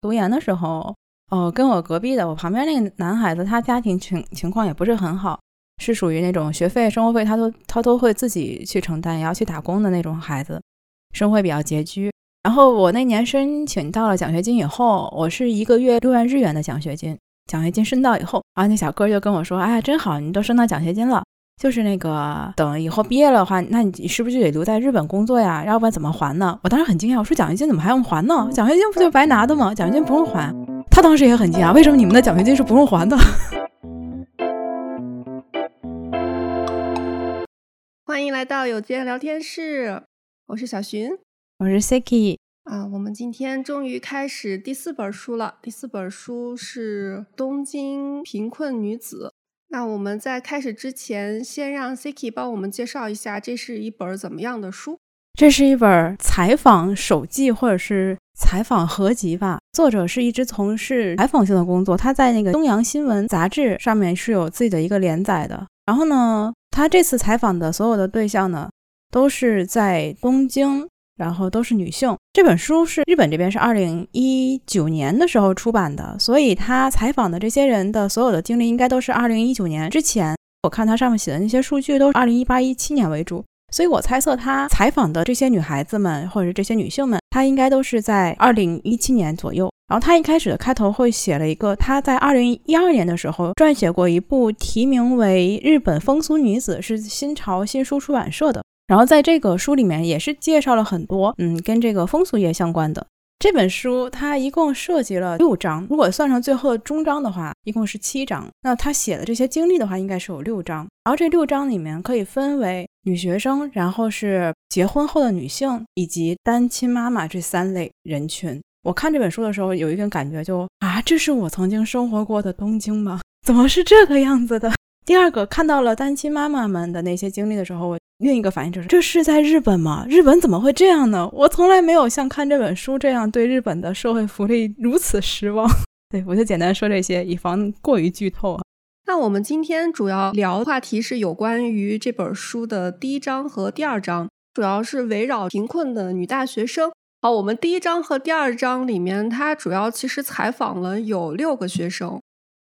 读研的时候，哦，跟我隔壁的我旁边那个男孩子，他家庭情情况也不是很好，是属于那种学费、生活费他都他都会自己去承担，也要去打工的那种孩子，生活比较拮据。然后我那年申请到了奖学金以后，我是一个月六万日元的奖学金。奖学金申到以后，然后那小哥就跟我说：“哎，真好，你都申到奖学金了。就是那个等以后毕业了的话，那你是不是就得留在日本工作呀？要不然怎么还呢？”我当时很惊讶，我说：“奖学金怎么还用还呢？奖学金不就白拿的吗？奖学金不用还。”他当时也很惊讶，为什么你们的奖学金是不用还的？欢迎来到有间聊天室，我是小寻。我是 Siki 啊，我们今天终于开始第四本书了。第四本书是《东京贫困女子》。那我们在开始之前，先让 Siki 帮我们介绍一下，这是一本怎么样的书？这是一本采访手记或者是采访合集吧。作者是一直从事采访性的工作，他在那个东洋新闻杂志上面是有自己的一个连载的。然后呢，他这次采访的所有的对象呢，都是在东京。然后都是女性。这本书是日本这边是二零一九年的时候出版的，所以他采访的这些人的所有的经历应该都是二零一九年之前。我看他上面写的那些数据都是二零一八一七年为主，所以我猜测他采访的这些女孩子们或者这些女性们，她应该都是在二零一七年左右。然后他一开始的开头会写了一个，他在二零一二年的时候撰写过一部题名为《日本风俗女子》，是新潮新书出版社的。然后在这个书里面也是介绍了很多，嗯，跟这个风俗业相关的。这本书它一共涉及了六章，如果算上最后的终章的话，一共是七章。那他写的这些经历的话，应该是有六章。然后这六章里面可以分为女学生，然后是结婚后的女性，以及单亲妈妈这三类人群。我看这本书的时候，有一种感觉，就啊，这是我曾经生活过的东京吗？怎么是这个样子的？第二个看到了单亲妈妈们的那些经历的时候，我另一个反应就是：这是在日本吗？日本怎么会这样呢？我从来没有像看这本书这样对日本的社会福利如此失望。对我就简单说这些，以防过于剧透啊。那我们今天主要聊的话题是有关于这本书的第一章和第二章，主要是围绕贫困的女大学生。好，我们第一章和第二章里面，它主要其实采访了有六个学生。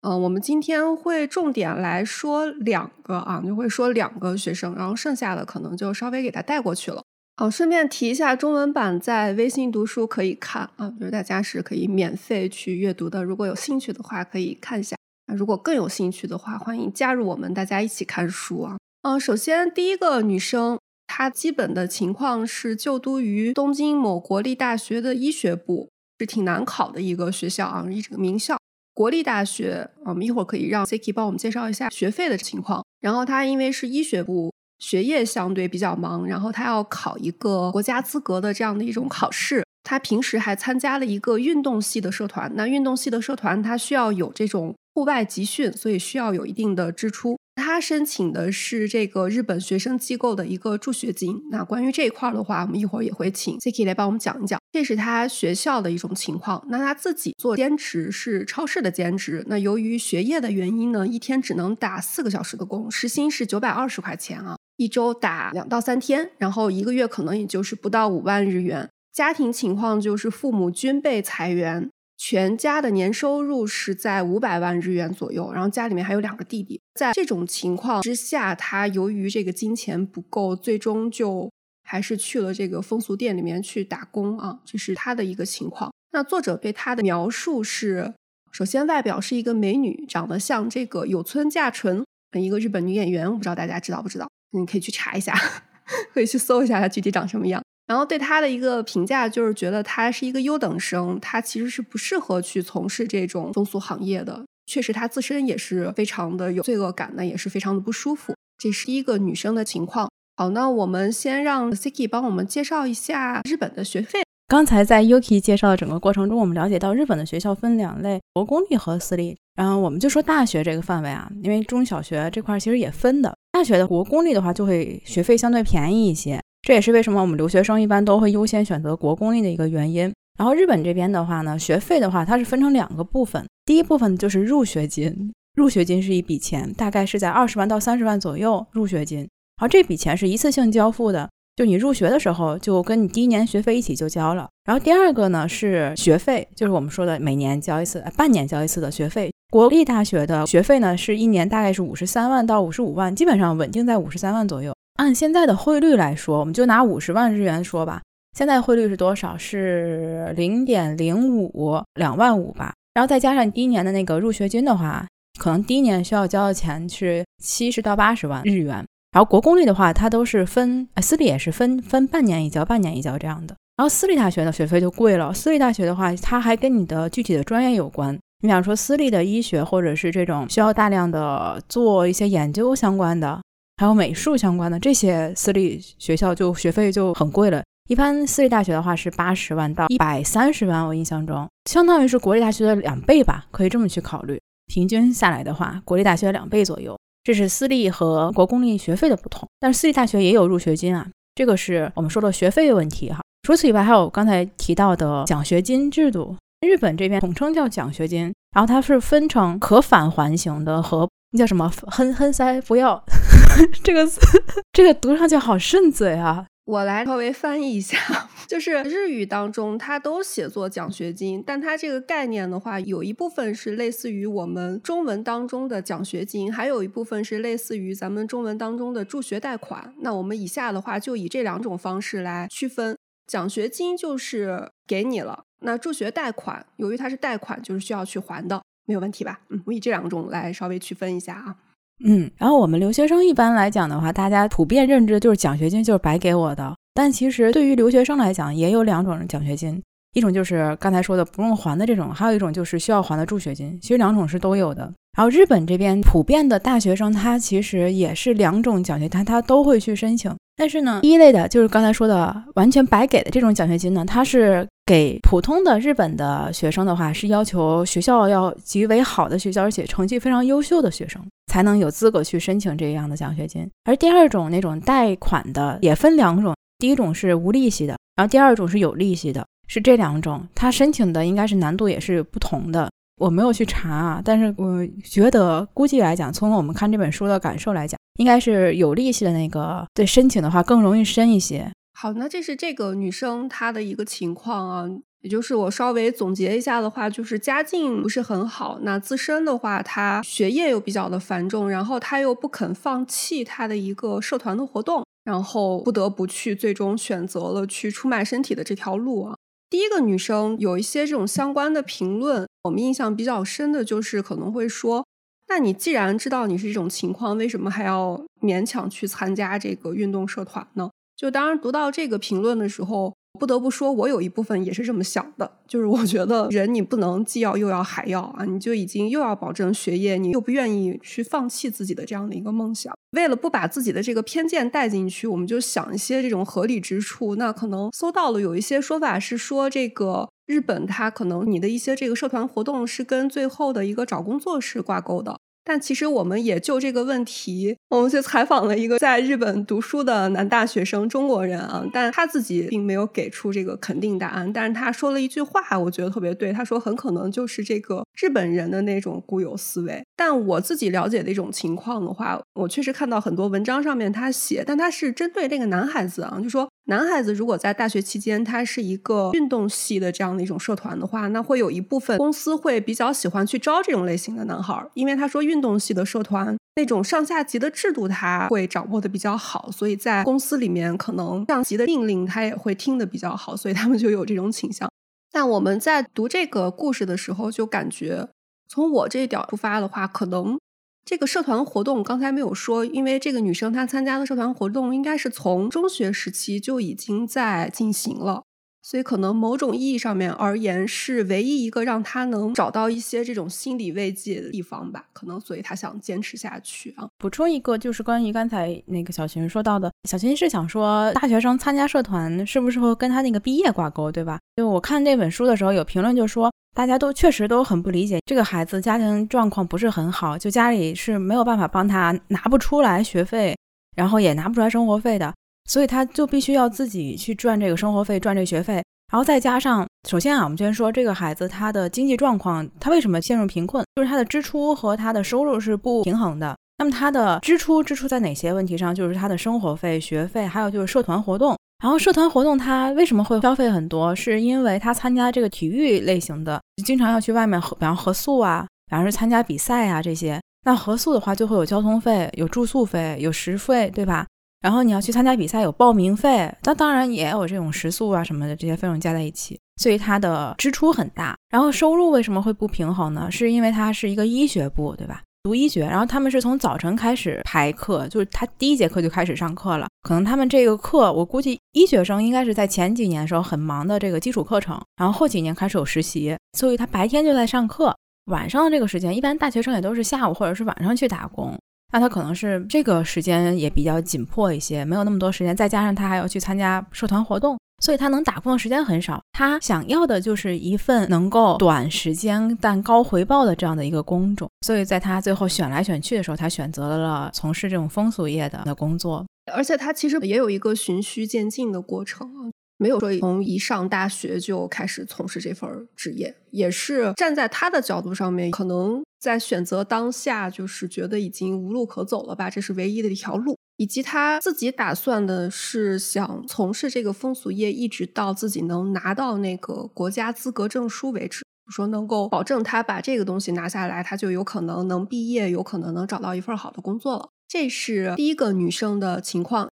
嗯，我们今天会重点来说两个啊，就会说两个学生，然后剩下的可能就稍微给他带过去了。哦，顺便提一下，中文版在微信读书可以看啊，就是大家是可以免费去阅读的。如果有兴趣的话，可以看一下。如果更有兴趣的话，欢迎加入我们，大家一起看书啊。嗯，首先第一个女生，她基本的情况是就读于东京某国立大学的医学部，是挺难考的一个学校啊，一个名校。国立大学，我们一会儿可以让 Siki 帮我们介绍一下学费的情况。然后他因为是医学部，学业相对比较忙，然后他要考一个国家资格的这样的一种考试。他平时还参加了一个运动系的社团。那运动系的社团，他需要有这种户外集训，所以需要有一定的支出。他申请的是这个日本学生机构的一个助学金。那关于这一块的话，我们一会儿也会请 Siki 来帮我们讲一讲。这是他学校的一种情况。那他自己做兼职是超市的兼职。那由于学业的原因呢，一天只能打四个小时的工，时薪是九百二十块钱啊，一周打两到三天，然后一个月可能也就是不到五万日元。家庭情况就是父母均被裁员。全家的年收入是在五百万日元左右，然后家里面还有两个弟弟。在这种情况之下，他由于这个金钱不够，最终就还是去了这个风俗店里面去打工啊，这是他的一个情况。那作者对他的描述是：首先外表是一个美女，长得像这个有村架纯，一个日本女演员，我不知道大家知道不知道？你可以去查一下，可以去搜一下她具体长什么样。然后对他的一个评价就是觉得他是一个优等生，他其实是不适合去从事这种风俗行业的。确实，他自身也是非常的有罪恶感，那也是非常的不舒服。这是第一个女生的情况。好，那我们先让 Siki 帮我们介绍一下日本的学费。刚才在 Yuki 介绍的整个过程中，我们了解到日本的学校分两类：国公立和私立。然后我们就说大学这个范围啊，因为中小学这块其实也分的。大学的国公立的话，就会学费相对便宜一些。这也是为什么我们留学生一般都会优先选择国公立的一个原因。然后日本这边的话呢，学费的话它是分成两个部分，第一部分就是入学金，入学金是一笔钱，大概是在二十万到三十万左右入学金。而这笔钱是一次性交付的，就你入学的时候就跟你第一年学费一起就交了。然后第二个呢是学费，就是我们说的每年交一次，半年交一次的学费。国立大学的学费呢是一年大概是五十三万到五十五万，基本上稳定在五十三万左右。按现在的汇率来说，我们就拿五十万日元说吧，现在汇率是多少？是零点零五两万五吧。然后再加上第一年的那个入学金的话，可能第一年需要交的钱是七十到八十万日元。然后国公立的话，它都是分，私立也是分分半年一交，半年一交这样的。然后私立大学的学费就贵了。私立大学的话，它还跟你的具体的专业有关。你比方说私立的医学，或者是这种需要大量的做一些研究相关的，还有美术相关的这些私立学校，就学费就很贵了。一般私立大学的话是八十万到一百三十万，我印象中相当于是国立大学的两倍吧，可以这么去考虑。平均下来的话，国立大学的两倍左右，这是私立和国公立学费的不同。但是私立大学也有入学金啊，这个是我们说的学费问题哈。除此以外，还有刚才提到的奖学金制度。日本这边统称叫奖学金，然后它是分成可返还型的和那叫什么哼哼塞不要 这个词，这个读上去好顺嘴啊。我来稍微翻译一下，就是日语当中它都写作奖学金，但它这个概念的话，有一部分是类似于我们中文当中的奖学金，还有一部分是类似于咱们中文当中的助学贷款。那我们以下的话就以这两种方式来区分。奖学金就是给你了，那助学贷款由于它是贷款，就是需要去还的，没有问题吧？嗯，我以这两种来稍微区分一下啊。嗯，然后我们留学生一般来讲的话，大家普遍认知就是奖学金就是白给我的，但其实对于留学生来讲，也有两种奖学金，一种就是刚才说的不用还的这种，还有一种就是需要还的助学金，其实两种是都有的。然后日本这边普遍的大学生，他其实也是两种奖学金，他都会去申请。但是呢，一类的就是刚才说的完全白给的这种奖学金呢，它是给普通的日本的学生的话，是要求学校要极为好的学校，而且成绩非常优秀的学生才能有资格去申请这样的奖学金。而第二种那种贷款的也分两种，第一种是无利息的，然后第二种是有利息的，是这两种，它申请的应该是难度也是不同的。我没有去查啊，但是我觉得估计来讲，从我们看这本书的感受来讲，应该是有利息的那个，对申请的话更容易申一些。好，那这是这个女生她的一个情况啊，也就是我稍微总结一下的话，就是家境不是很好，那自身的话，她学业又比较的繁重，然后她又不肯放弃她的一个社团的活动，然后不得不去最终选择了去出卖身体的这条路啊。第一个女生有一些这种相关的评论，我们印象比较深的就是可能会说，那你既然知道你是这种情况，为什么还要勉强去参加这个运动社团呢？就当然读到这个评论的时候。不得不说，我有一部分也是这么想的，就是我觉得人你不能既要又要还要啊，你就已经又要保证学业，你又不愿意去放弃自己的这样的一个梦想。为了不把自己的这个偏见带进去，我们就想一些这种合理之处。那可能搜到了有一些说法是说，这个日本它可能你的一些这个社团活动是跟最后的一个找工作是挂钩的。但其实我们也就这个问题，我们去采访了一个在日本读书的男大学生，中国人啊，但他自己并没有给出这个肯定答案。但是他说了一句话，我觉得特别对。他说很可能就是这个日本人的那种固有思维。但我自己了解的一种情况的话，我确实看到很多文章上面他写，但他是针对那个男孩子啊，就说。男孩子如果在大学期间，他是一个运动系的这样的一种社团的话，那会有一部分公司会比较喜欢去招这种类型的男孩，因为他说运动系的社团那种上下级的制度他会掌握的比较好，所以在公司里面可能上级的命令他也会听得比较好，所以他们就有这种倾向。但我们在读这个故事的时候，就感觉从我这一点出发的话，可能。这个社团活动刚才没有说，因为这个女生她参加的社团活动应该是从中学时期就已经在进行了。所以，可能某种意义上面而言，是唯一一个让他能找到一些这种心理慰藉的地方吧。可能，所以他想坚持下去啊。补充一个，就是关于刚才那个小群说到的，小群是想说，大学生参加社团是不是会跟他那个毕业挂钩，对吧？就我看这本书的时候，有评论就说，大家都确实都很不理解，这个孩子家庭状况不是很好，就家里是没有办法帮他拿不出来学费，然后也拿不出来生活费的。所以他就必须要自己去赚这个生活费，赚这学费，然后再加上，首先啊，我们先说这个孩子他的经济状况，他为什么陷入贫困？就是他的支出和他的收入是不平衡的。那么他的支出支出在哪些问题上？就是他的生活费、学费，还有就是社团活动。然后社团活动他为什么会消费很多？是因为他参加这个体育类型的，经常要去外面，比方合宿啊，比方说参加比赛啊这些。那合宿的话就会有交通费、有住宿费、有食费，对吧？然后你要去参加比赛有报名费，那当然也有这种食宿啊什么的这些费用加在一起，所以他的支出很大。然后收入为什么会不平衡呢？是因为他是一个医学部，对吧？读医学，然后他们是从早晨开始排课，就是他第一节课就开始上课了。可能他们这个课，我估计医学生应该是在前几年的时候很忙的这个基础课程，然后后几年开始有实习，所以他白天就在上课，晚上的这个时间，一般大学生也都是下午或者是晚上去打工。那他可能是这个时间也比较紧迫一些，没有那么多时间，再加上他还要去参加社团活动，所以他能打工的时间很少。他想要的就是一份能够短时间但高回报的这样的一个工种。所以在他最后选来选去的时候，他选择了从事这种风俗业的工作。而且他其实也有一个循序渐进的过程啊。没有说从一上大学就开始从事这份职业，也是站在他的角度上面，可能在选择当下就是觉得已经无路可走了吧，这是唯一的一条路。以及他自己打算的是想从事这个风俗业，一直到自己能拿到那个国家资格证书为止，说能够保证他把这个东西拿下来，他就有可能能毕业，有可能能找到一份好的工作了。这是第一个女生的情况。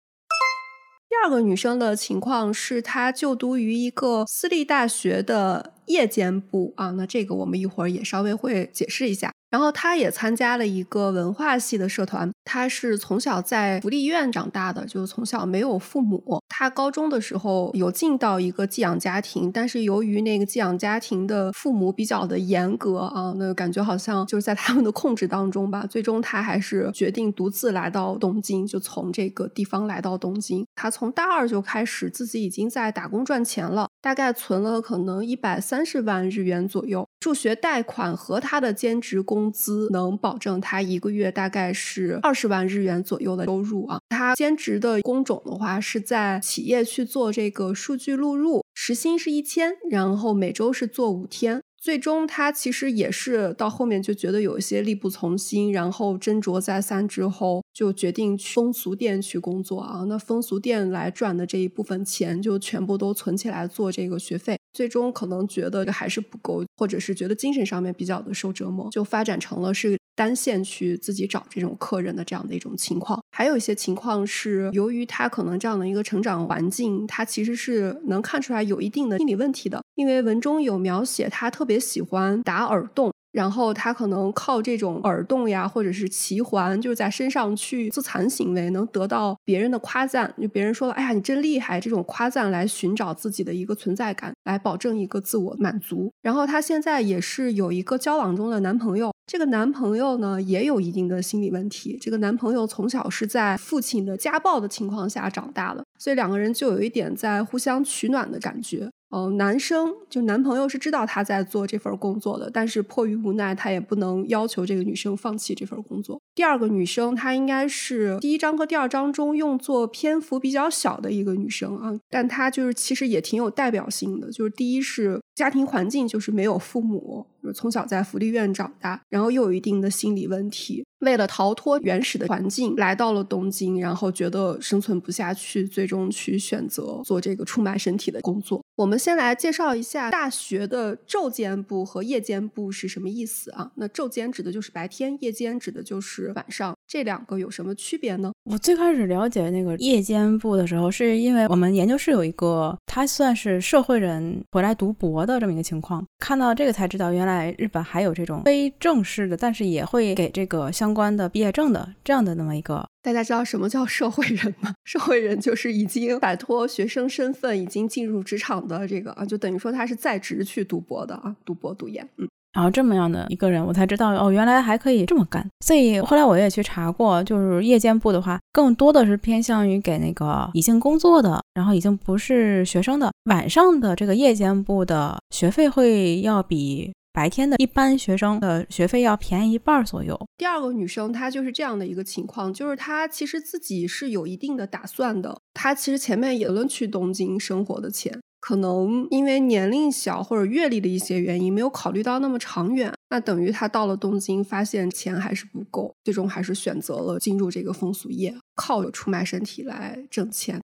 第二个女生的情况是，她就读于一个私立大学的夜间部啊，那这个我们一会儿也稍微会解释一下。然后他也参加了一个文化系的社团。他是从小在福利院长大的，就从小没有父母。他高中的时候有进到一个寄养家庭，但是由于那个寄养家庭的父母比较的严格啊，那感觉好像就是在他们的控制当中吧。最终他还是决定独自来到东京，就从这个地方来到东京。他从大二就开始自己已经在打工赚钱了，大概存了可能一百三三十万日元左右。助学贷款和他的兼职工资能保证他一个月大概是二十万日元左右的收入啊。他兼职的工种的话是在企业去做这个数据录入，时薪是一千，然后每周是做五天。最终，他其实也是到后面就觉得有一些力不从心，然后斟酌再三之后，就决定去风俗店去工作啊。那风俗店来赚的这一部分钱，就全部都存起来做这个学费。最终可能觉得还是不够，或者是觉得精神上面比较的受折磨，就发展成了是。单线去自己找这种客人的这样的一种情况，还有一些情况是由于他可能这样的一个成长环境，他其实是能看出来有一定的心理问题的。因为文中有描写他特别喜欢打耳洞。然后他可能靠这种耳洞呀，或者是齐环，就是在身上去自残行为，能得到别人的夸赞。就别人说了，哎呀，你真厉害，这种夸赞来寻找自己的一个存在感，来保证一个自我满足。然后他现在也是有一个交往中的男朋友，这个男朋友呢也有一定的心理问题。这个男朋友从小是在父亲的家暴的情况下长大的，所以两个人就有一点在互相取暖的感觉。呃，男生就男朋友是知道他在做这份工作的，但是迫于无奈，他也不能要求这个女生放弃这份工作。第二个女生，她应该是第一章和第二章中用作篇幅比较小的一个女生啊，但她就是其实也挺有代表性的。就是第一是家庭环境就是没有父母，就是从小在福利院长大，然后又有一定的心理问题。为了逃脱原始的环境，来到了东京，然后觉得生存不下去，最终去选择做这个出卖身体的工作。我们先来介绍一下大学的昼间部和夜间部是什么意思啊？那昼间指的就是白天，夜间指的就是晚上，这两个有什么区别呢？我最开始了解那个夜间部的时候，是因为我们研究室有一个他算是社会人回来读博的这么一个情况，看到这个才知道，原来日本还有这种非正式的，但是也会给这个相。关的毕业证的这样的那么一个，大家知道什么叫社会人吗？社会人就是已经摆脱学生身份，已经进入职场的这个啊，就等于说他是在职去读博的啊，读博读研，嗯，然后这么样的一个人，我才知道哦，原来还可以这么干。所以后来我也去查过，就是夜间部的话，更多的是偏向于给那个已经工作的，然后已经不是学生的，晚上的这个夜间部的学费会要比。白天的一般学生的学费要便宜一半左右。第二个女生她就是这样的一个情况，就是她其实自己是有一定的打算的。她其实前面也论去东京生活的钱，可能因为年龄小或者阅历的一些原因，没有考虑到那么长远。那等于他到了东京，发现钱还是不够，最终还是选择了进入这个风俗业，靠着出卖身体来挣钱。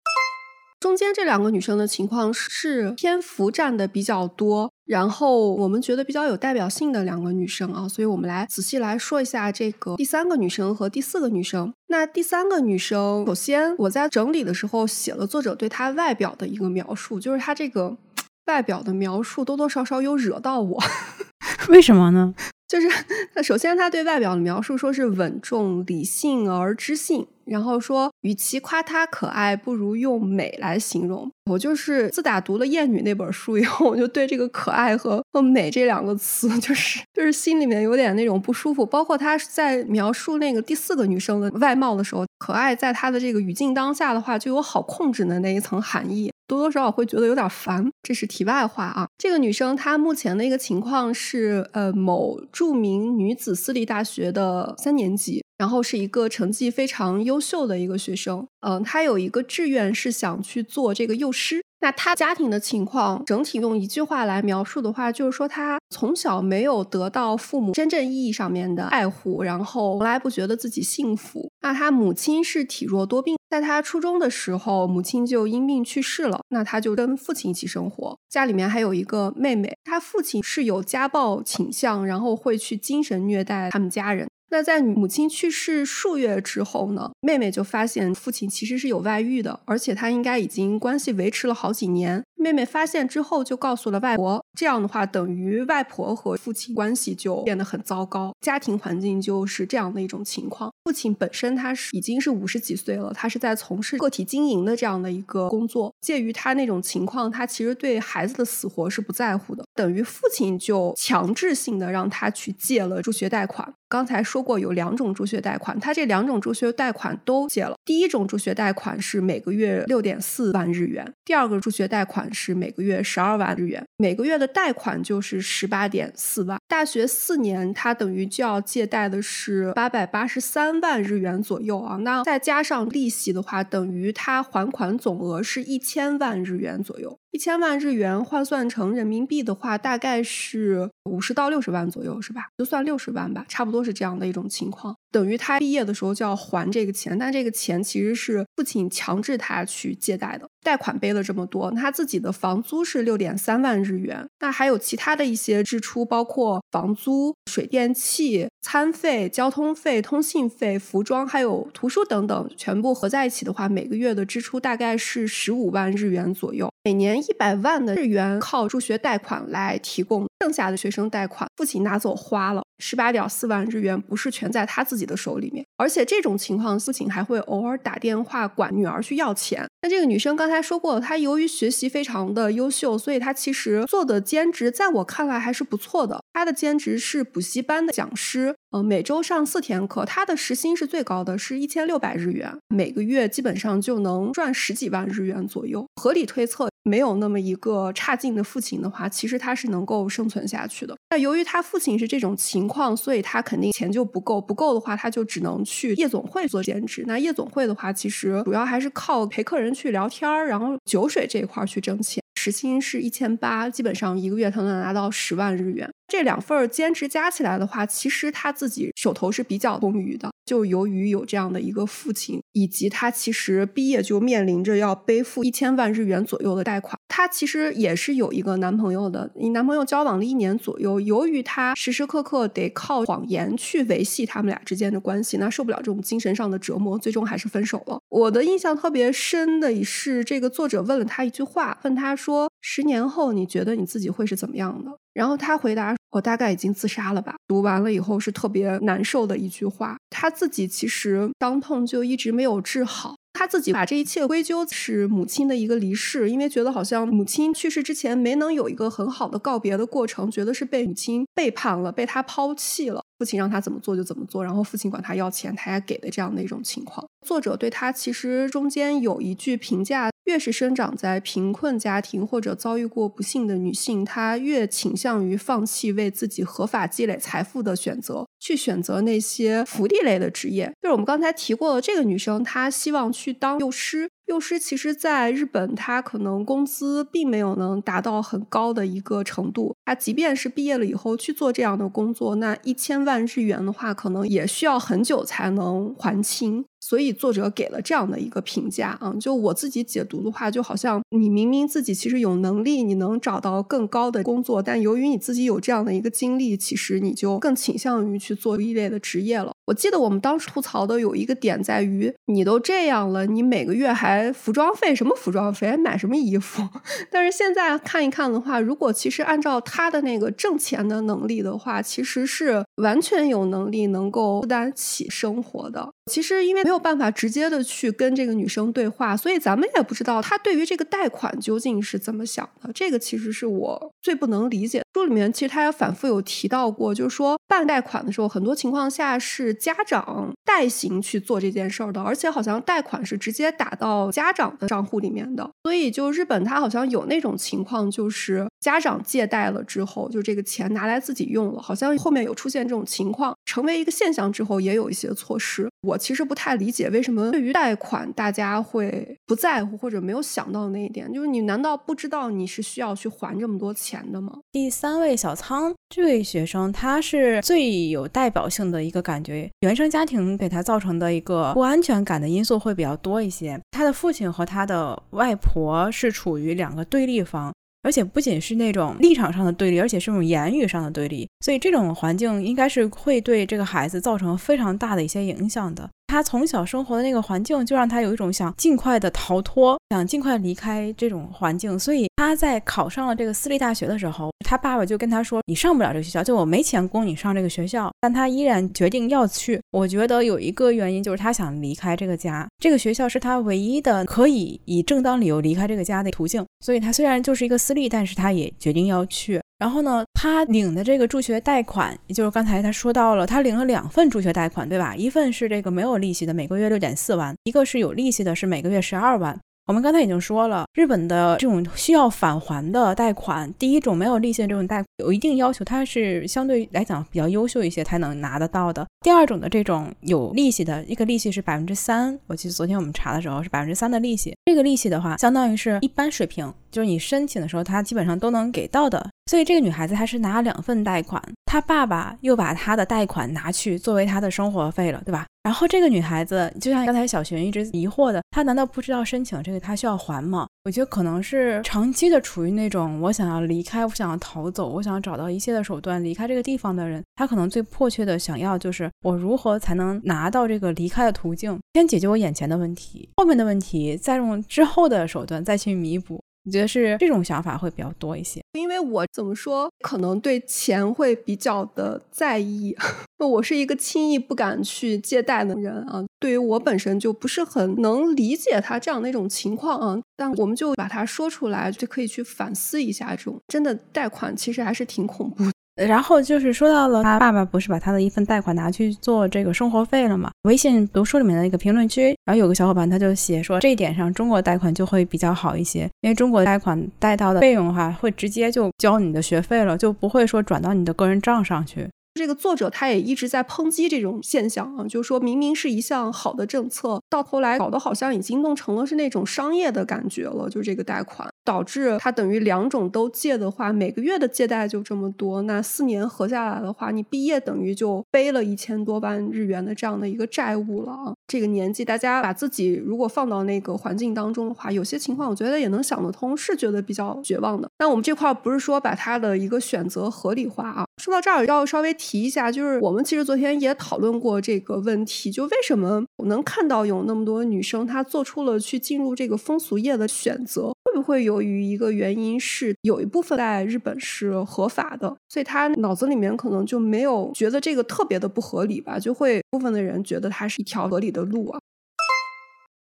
中间这两个女生的情况是篇幅占的比较多，然后我们觉得比较有代表性的两个女生啊，所以我们来仔细来说一下这个第三个女生和第四个女生。那第三个女生，首先我在整理的时候写了作者对她外表的一个描述，就是她这个 外表的描述多多少少有惹到我。为什么呢？就是 首先她对外表的描述说是稳重、理性而知性。然后说，与其夸她可爱，不如用美来形容。我就是自打读了《艳女》那本书以后，我就对这个可爱和和美这两个词，就是就是心里面有点那种不舒服。包括他在描述那个第四个女生的外貌的时候，可爱在他的这个语境当下的话，就有好控制的那一层含义，多多少少会觉得有点烦。这是题外话啊。这个女生她目前的一个情况是，呃，某著名女子私立大学的三年级。然后是一个成绩非常优秀的一个学生，嗯，他有一个志愿是想去做这个幼师。那他家庭的情况，整体用一句话来描述的话，就是说他从小没有得到父母真正意义上面的爱护，然后从来不觉得自己幸福。那他母亲是体弱多病，在他初中的时候，母亲就因病去世了。那他就跟父亲一起生活，家里面还有一个妹妹。他父亲是有家暴倾向，然后会去精神虐待他们家人。那在母亲去世数月之后呢，妹妹就发现父亲其实是有外遇的，而且他应该已经关系维持了好几年。妹妹发现之后就告诉了外婆，这样的话等于外婆和父亲关系就变得很糟糕，家庭环境就是这样的一种情况。父亲本身他是已经是五十几岁了，他是在从事个体经营的这样的一个工作。介于他那种情况，他其实对孩子的死活是不在乎的，等于父亲就强制性的让他去借了助学贷款。刚才说过有两种助学贷款，他这两种助学贷款都借了。第一种助学贷款是每个月六点四万日元，第二个助学贷款是每个月十二万日元，每个月的贷款就是十八点四万。大学四年，他等于就要借贷的是八百八十三万日元左右啊。那再加上利息的话，等于他还款总额是一千万日元左右。一千万日元换算成人民币的话，大概是五十到六十万左右，是吧？就算六十万吧，差不多是这样的一种情况。等于他毕业的时候就要还这个钱，但这个钱其实是父亲强制他去借贷的。贷款背了这么多，他自己的房租是六点三万日元，那还有其他的一些支出，包括房租、水电气、餐费、交通费、通信费、服装，还有图书等等，全部合在一起的话，每个月的支出大概是十五万日元左右。每年一百万的日元靠助学贷款来提供，剩下的学生贷款父亲拿走花了。十八点四万日元不是全在他自己的手里面，而且这种情况，父亲还会偶尔打电话管女儿去要钱。那这个女生刚才说过，她由于学习非常的优秀，所以她其实做的兼职，在我看来还是不错的。他的兼职是补习班的讲师，呃，每周上四天课，他的时薪是最高的，是一千六百日元，每个月基本上就能赚十几万日元左右。合理推测。没有那么一个差劲的父亲的话，其实他是能够生存下去的。那由于他父亲是这种情况，所以他肯定钱就不够。不够的话，他就只能去夜总会做兼职。那夜总会的话，其实主要还是靠陪客人去聊天儿，然后酒水这一块儿去挣钱。时薪是一千八，基本上一个月他能拿到十万日元。这两份兼职加起来的话，其实他自己手头是比较充裕的。就由于有这样的一个父亲，以及他其实毕业就面临着要背负一千万日元左右的贷款。他其实也是有一个男朋友的，你男朋友交往了一年左右。由于他时时刻刻得靠谎言去维系他们俩之间的关系，那受不了这种精神上的折磨，最终还是分手了。我的印象特别深的是，这个作者问了他一句话，问他说：“说十年后你觉得你自己会是怎么样的？”然后他回答。我大概已经自杀了吧？读完了以后是特别难受的一句话。他自己其实伤痛就一直没有治好，他自己把这一切归咎是母亲的一个离世，因为觉得好像母亲去世之前没能有一个很好的告别的过程，觉得是被母亲背叛了，被他抛弃了。父亲让他怎么做就怎么做，然后父亲管他要钱，他也给的这样的一种情况。作者对他其实中间有一句评价：越是生长在贫困家庭或者遭遇过不幸的女性，她越倾向于放弃为自己合法积累财富的选择，去选择那些福利类的职业。就是我们刚才提过的这个女生，她希望去当幼师。幼师其实在日本，他可能工资并没有能达到很高的一个程度。他即便是毕业了以后去做这样的工作，那一千万日元的话，可能也需要很久才能还清。所以作者给了这样的一个评价啊，就我自己解读的话，就好像你明明自己其实有能力，你能找到更高的工作，但由于你自己有这样的一个经历，其实你就更倾向于去做一类的职业了。我记得我们当时吐槽的有一个点在于，你都这样了，你每个月还服装费？什么服装费？还买什么衣服？但是现在看一看的话，如果其实按照他的那个挣钱的能力的话，其实是完全有能力能够负担起生活的。其实因为没有办法直接的去跟这个女生对话，所以咱们也不知道她对于这个贷款究竟是怎么想的。这个其实是我最不能理解。书里面其实他也反复有提到过，就是说办贷款的时候，很多情况下是家长代行去做这件事儿的，而且好像贷款是直接打到家长的账户里面的。所以就日本，他好像有那种情况，就是家长借贷了之后，就这个钱拿来自己用了，好像后面有出现这种情况，成为一个现象之后，也有一些措施。我其实不太理解为什么对于贷款大家会不在乎或者没有想到那一点，就是你难道不知道你是需要去还这么多钱的吗？第三位小仓这位学生，他是最有代表性的一个感觉，原生家庭给他造成的一个不安全感的因素会比较多一些。他的父亲和他的外婆是处于两个对立方。而且不仅是那种立场上的对立，而且是那种言语上的对立，所以这种环境应该是会对这个孩子造成非常大的一些影响的。他从小生活的那个环境，就让他有一种想尽快的逃脱，想尽快离开这种环境。所以他在考上了这个私立大学的时候，他爸爸就跟他说：“你上不了这个学校，就我没钱供你上这个学校。”但他依然决定要去。我觉得有一个原因就是他想离开这个家，这个学校是他唯一的可以以正当理由离开这个家的途径。所以他虽然就是一个私立，但是他也决定要去。然后呢，他领的这个助学贷款，也就是刚才他说到了，他领了两份助学贷款，对吧？一份是这个没有利息的，每个月六点四万；一个是有利息的，是每个月十二万。我们刚才已经说了，日本的这种需要返还的贷款，第一种没有利息的这种贷，有一定要求，它是相对来讲比较优秀一些才能拿得到的。第二种的这种有利息的，一个利息是百分之三，我记得昨天我们查的时候是百分之三的利息，这个利息的话，相当于是一般水平，就是你申请的时候，它基本上都能给到的。所以这个女孩子她是拿了两份贷款，她爸爸又把她的贷款拿去作为她的生活费了，对吧？然后这个女孩子就像刚才小寻一直疑惑的，她难道不知道申请这个她需要还吗？我觉得可能是长期的处于那种我想要离开，我想要逃走，我想要找到一切的手段离开这个地方的人，她可能最迫切的想要就是我如何才能拿到这个离开的途径，先解决我眼前的问题，后面的问题再用之后的手段再去弥补。我觉得是这种想法会比较多一些，因为我怎么说，可能对钱会比较的在意。我是一个轻易不敢去借贷的人啊，对于我本身就不是很能理解他这样的一种情况啊。但我们就把它说出来，就可以去反思一下，这种真的贷款其实还是挺恐怖。然后就是说到了他爸爸不是把他的一份贷款拿去做这个生活费了嘛？微信读书里面的一个评论区，然后有个小伙伴他就写说这一点上中国贷款就会比较好一些，因为中国贷款贷到的费用的话会直接就交你的学费了，就不会说转到你的个人账上去。这个作者他也一直在抨击这种现象啊，就是说明明是一项好的政策，到头来搞得好像已经弄成了是那种商业的感觉了，就这个贷款。导致他等于两种都借的话，每个月的借贷就这么多，那四年合下来的话，你毕业等于就背了一千多万日元的这样的一个债务了啊！这个年纪，大家把自己如果放到那个环境当中的话，有些情况我觉得也能想得通，是觉得比较绝望的。那我们这块不是说把他的一个选择合理化啊。说到这儿，要稍微提提一下，就是我们其实昨天也讨论过这个问题，就为什么我能看到有那么多女生她做出了去进入这个风俗业的选择。会不会由于一个原因是有一部分在日本是合法的，所以她脑子里面可能就没有觉得这个特别的不合理吧？就会部分的人觉得它是一条合理的路啊。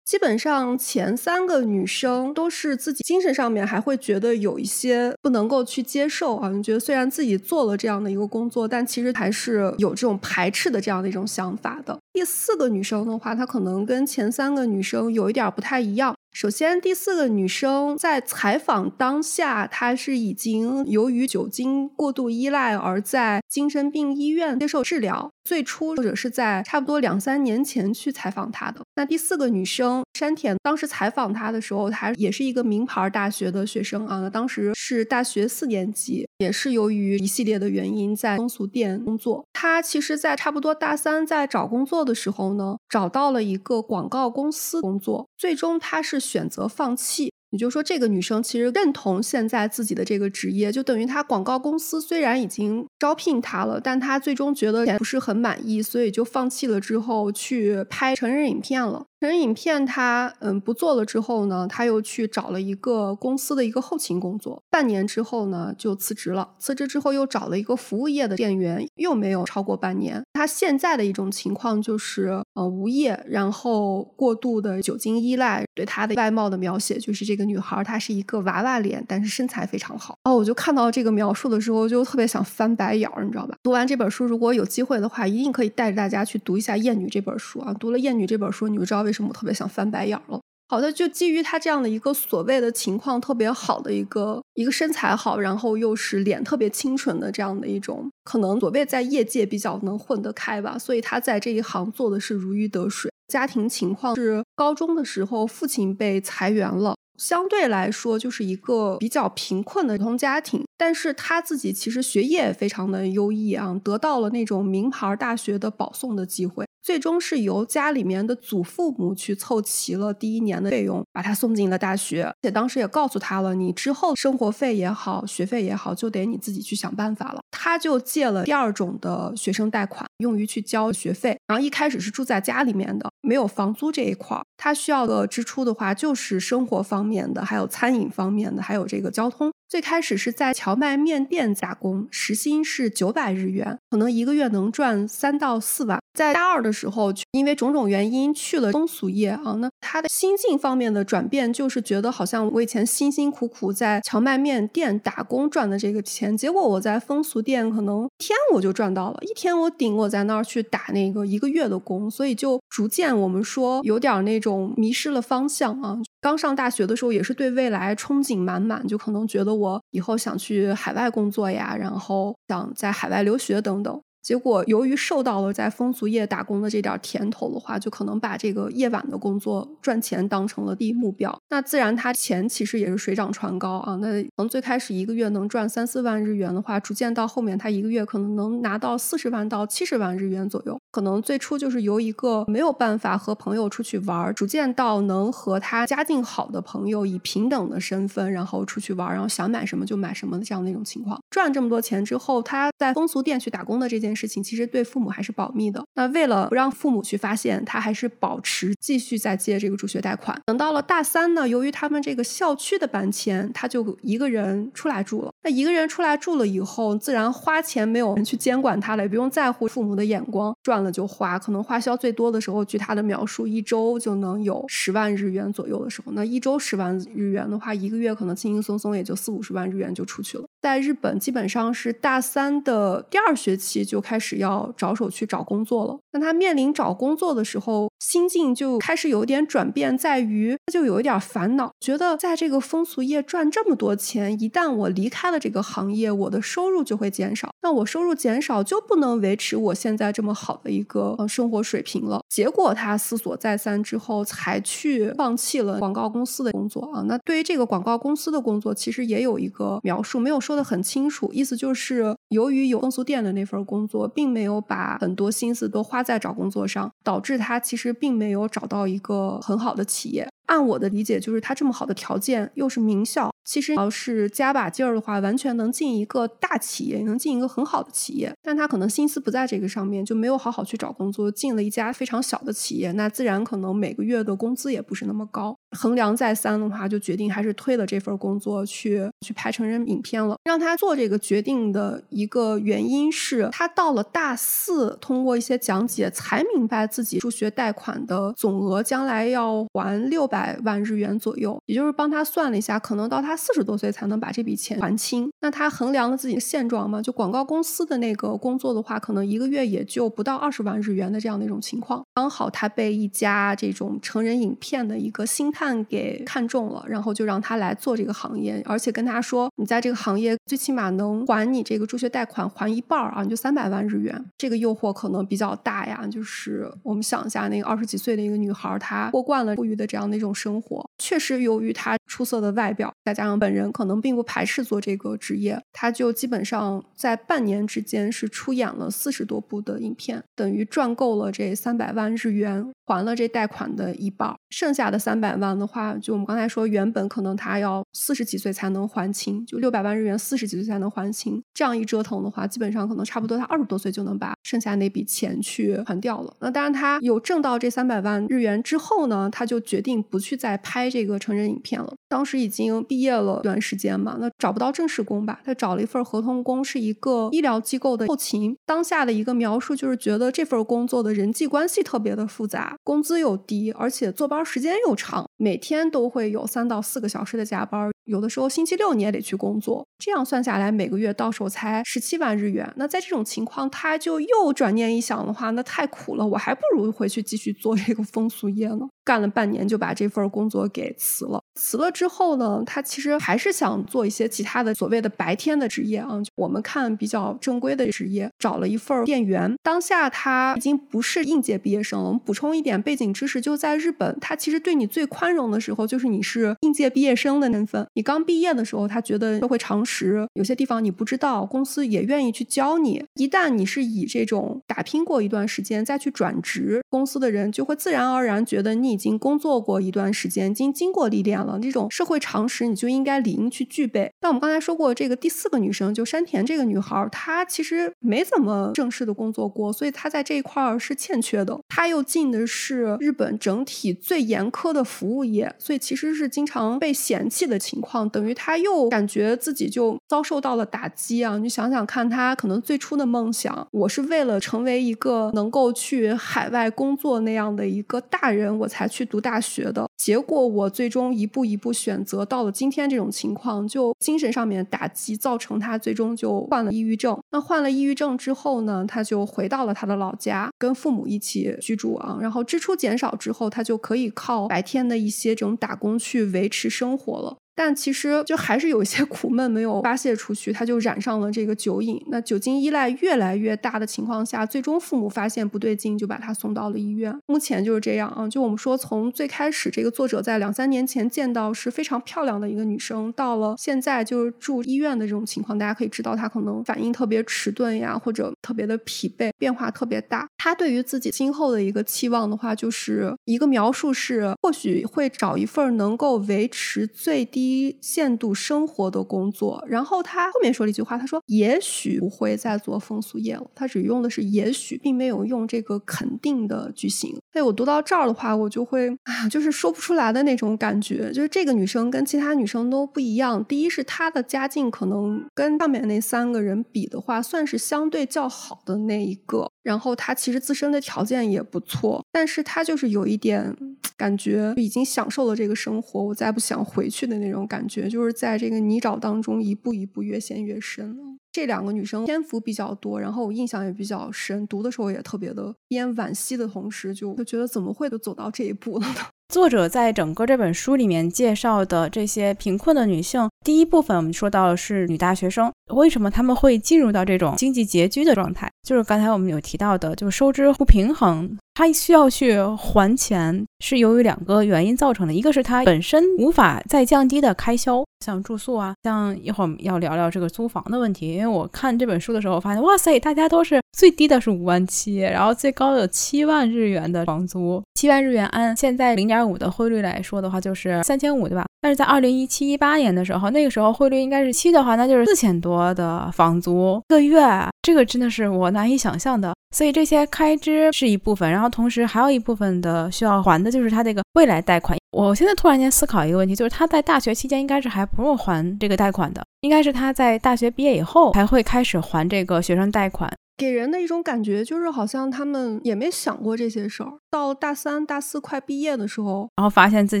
基本上前三个女生都是自己精神上面还会觉得有一些不能够去接受啊，你觉得虽然自己做了这样的一个工作，但其实还是有这种排斥的这样的一种想法的。第四个女生的话，她可能跟前三个女生有一点不太一样。首先，第四个女生在采访当下，她是已经由于酒精过度依赖而在精神病医院接受治疗。最初或者是在差不多两三年前去采访她的。那第四个女生山田，当时采访她的时候，她也是一个名牌大学的学生啊。当时是大学四年级，也是由于一系列的原因在风俗店工作。她其实，在差不多大三在找工作的时候呢，找到了一个广告公司工作，最终她是选择放弃。也就是说，这个女生其实认同现在自己的这个职业，就等于她广告公司虽然已经招聘她了，但她最终觉得不是很满意，所以就放弃了，之后去拍成人影片了。成人影片他嗯不做了之后呢，他又去找了一个公司的一个后勤工作，半年之后呢就辞职了。辞职之后又找了一个服务业的店员，又没有超过半年。他现在的一种情况就是呃无业，然后过度的酒精依赖。对她的外貌的描写就是这个女孩她是一个娃娃脸，但是身材非常好。哦，我就看到这个描述的时候就特别想翻白眼儿，你知道吧？读完这本书，如果有机会的话，一定可以带着大家去读一下《艳女》这本书啊。读了《艳女》这本书，你就知道。为什么特别想翻白眼了？好的，就基于他这样的一个所谓的情况特别好的一个一个身材好，然后又是脸特别清纯的这样的一种，可能所谓在业界比较能混得开吧，所以他在这一行做的是如鱼得水。家庭情况是高中的时候父亲被裁员了。相对来说，就是一个比较贫困的普通家庭，但是他自己其实学业非常的优异啊，得到了那种名牌大学的保送的机会，最终是由家里面的祖父母去凑齐了第一年的费用，把他送进了大学，而且当时也告诉他了，你之后生活费也好，学费也好，就得你自己去想办法了。他就借了第二种的学生贷款，用于去交学费，然后一开始是住在家里面的，没有房租这一块儿，他需要的支出的话就是生活方。面的，还有餐饮方面的，还有这个交通。最开始是在荞麦面店打工，时薪是九百日元，可能一个月能赚三到四万。在大二的时候，因为种种原因去了风俗业啊，那他的心境方面的转变就是觉得好像我以前辛辛苦苦在荞麦面店打工赚的这个钱，结果我在风俗店可能天我就赚到了，一天我顶我在那儿去打那个一个月的工，所以就逐渐我们说有点那种迷失了方向啊。刚上大学的时候也是对未来憧憬满满，就可能觉得我以后想去海外工作呀，然后想在海外留学等等。结果，由于受到了在风俗业打工的这点甜头的话，就可能把这个夜晚的工作赚钱当成了第一目标。那自然，他钱其实也是水涨船高啊。那从最开始一个月能赚三四万日元的话，逐渐到后面，他一个月可能能拿到四十万到七十万日元左右。可能最初就是由一个没有办法和朋友出去玩，逐渐到能和他家境好的朋友以平等的身份，然后出去玩，然后想买什么就买什么的这样的一种情况。赚这么多钱之后，他在风俗店去打工的这件。事情其实对父母还是保密的。那为了不让父母去发现，他还是保持继续在借这个助学贷款。等到了大三呢，由于他们这个校区的搬迁，他就一个人出来住了。那一个人出来住了以后，自然花钱没有人去监管他了，也不用在乎父母的眼光，赚了就花。可能花销最多的时候，据他的描述，一周就能有十万日元左右的时候。那一周十万日元的话，一个月可能轻轻松松也就四五十万日元就出去了。在日本，基本上是大三的第二学期就开始要着手去找工作了。那他面临找工作的时候，心境就开始有点转变，在于他就有一点烦恼，觉得在这个风俗业赚这么多钱，一旦我离开了这个行业，我的收入就会减少。那我收入减少，就不能维持我现在这么好的一个生活水平了。结果他思索再三之后，才去放弃了广告公司的工作啊。那对于这个广告公司的工作，其实也有一个描述，没有说。的很清楚，意思就是由于有风俗店的那份工作，并没有把很多心思都花在找工作上，导致他其实其实并没有找到一个很好的企业。按我的理解，就是他这么好的条件，又是名校，其实要是加把劲儿的话，完全能进一个大企业，能进一个很好的企业。但他可能心思不在这个上面，就没有好好去找工作，进了一家非常小的企业，那自然可能每个月的工资也不是那么高。衡量再三的话，就决定还是推了这份工作去去拍成人影片了。让他做这个决定的一个原因是他到了大四，通过一些讲解才明白自己助学贷款的总额将来要还六百万日元左右，也就是帮他算了一下，可能到他四十多岁才能把这笔钱还清。那他衡量了自己的现状嘛，就广告公司的那个工作的话，可能一个月也就不到二十万日元的这样的一种情况。刚好他被一家这种成人影片的一个新探给看中了，然后就让他来做这个行业，而且跟他说，你在这个行业最起码能还你这个助学贷款还一半啊，你就三百万日元。这个诱惑可能比较大呀，就是我们想一下，那个二十几岁的一个女孩，她过惯了富裕的这样的一种生活，确实由于她出色的外表，再加上本人可能并不排斥做这个职业，她就基本上在半年之间是出演了四十多部的影片，等于赚够了这三百万日元。还了这贷款的一半，剩下的三百万的话，就我们刚才说，原本可能他要四十几岁才能还清，就六百万日元四十几岁才能还清。这样一折腾的话，基本上可能差不多他二十多岁就能把剩下那笔钱去还掉了。那当然，他有挣到这三百万日元之后呢，他就决定不去再拍这个成人影片了。当时已经毕业了一段时间嘛，那找不到正式工吧，他找了一份合同工，是一个医疗机构的后勤。当下的一个描述就是觉得这份工作的人际关系特别的复杂。工资又低，而且坐班时间又长，每天都会有三到四个小时的加班，有的时候星期六你也得去工作。这样算下来，每个月到手才十七万日元。那在这种情况，他就又转念一想的话，那太苦了，我还不如回去继续做这个风俗业呢。干了半年就把这份工作给辞了。辞了之后呢，他其实还是想做一些其他的所谓的白天的职业啊。我们看比较正规的职业，找了一份店员。当下他已经不是应届毕业生了。我们补充一点背景知识，就在日本，他其实对你最宽容的时候，就是你是应届毕业生的身份。你刚毕业的时候，他觉得社会常识有些地方你不知道，公司也愿意去教你。一旦你是以这种打拼过一段时间再去转职，公司的人就会自然而然觉得你。已经工作过一段时间，已经经过历练了，这种社会常识你就应该理应去具备。那我们刚才说过，这个第四个女生就山田这个女孩，她其实没怎么正式的工作过，所以她在这一块儿是欠缺的。她又进的是日本整体最严苛的服务业，所以其实是经常被嫌弃的情况，等于她又感觉自己就遭受到了打击啊！你想想看，她可能最初的梦想，我是为了成为一个能够去海外工作那样的一个大人，我才。去读大学的结果，我最终一步一步选择到了今天这种情况，就精神上面打击，造成他最终就患了抑郁症。那患了抑郁症之后呢，他就回到了他的老家，跟父母一起居住啊。然后支出减少之后，他就可以靠白天的一些这种打工去维持生活了。但其实就还是有一些苦闷没有发泄出去，他就染上了这个酒瘾。那酒精依赖越来越大的情况下，最终父母发现不对劲，就把他送到了医院。目前就是这样啊。就我们说，从最开始这个作者在两三年前见到是非常漂亮的一个女生，到了现在就是住医院的这种情况，大家可以知道她可能反应特别迟钝呀，或者特别的疲惫，变化特别大。她对于自己今后的一个期望的话，就是一个描述是，或许会找一份能够维持最低。低限度生活的工作，然后他后面说了一句话，他说：“也许不会再做风俗业了。”他只用的是“也许”，并没有用这个肯定的句型。哎，我读到这儿的话，我就会啊，就是说不出来的那种感觉。就是这个女生跟其他女生都不一样。第一是她的家境可能跟上面那三个人比的话，算是相对较好的那一个。然后她其实自身的条件也不错，但是她就是有一点。感觉已经享受了这个生活，我再不想回去的那种种感觉，就是在这个泥沼当中一步一步越陷越深了。这两个女生篇幅比较多，然后我印象也比较深，读的时候也特别的边惋惜的同时，就就觉得怎么会都走到这一步了呢？作者在整个这本书里面介绍的这些贫困的女性，第一部分我们说到的是女大学生，为什么他们会进入到这种经济拮据的状态？就是刚才我们有提到的，就收支不平衡，她需要去还钱，是由于两个原因造成的，一个是他本身无法再降低的开销，像住宿啊，像一会儿要聊聊这个租房的问题，因为我看这本书的时候发现，哇塞，大家都是最低的是五万七，然后最高的七万日元的房租，七万日元按现在零点。五的汇率来说的话，就是三千五，对吧？但是在二零一七一八年的时候，那个时候汇率应该是七的话，那就是四千多的房租一个月，这个真的是我难以想象的。所以这些开支是一部分，然后同时还有一部分的需要还的就是他这个未来贷款。我现在突然间思考一个问题，就是他在大学期间应该是还不用还这个贷款的，应该是他在大学毕业以后才会开始还这个学生贷款。给人的一种感觉就是好像他们也没想过这些事儿，到大三、大四快毕业的时候，然后发现自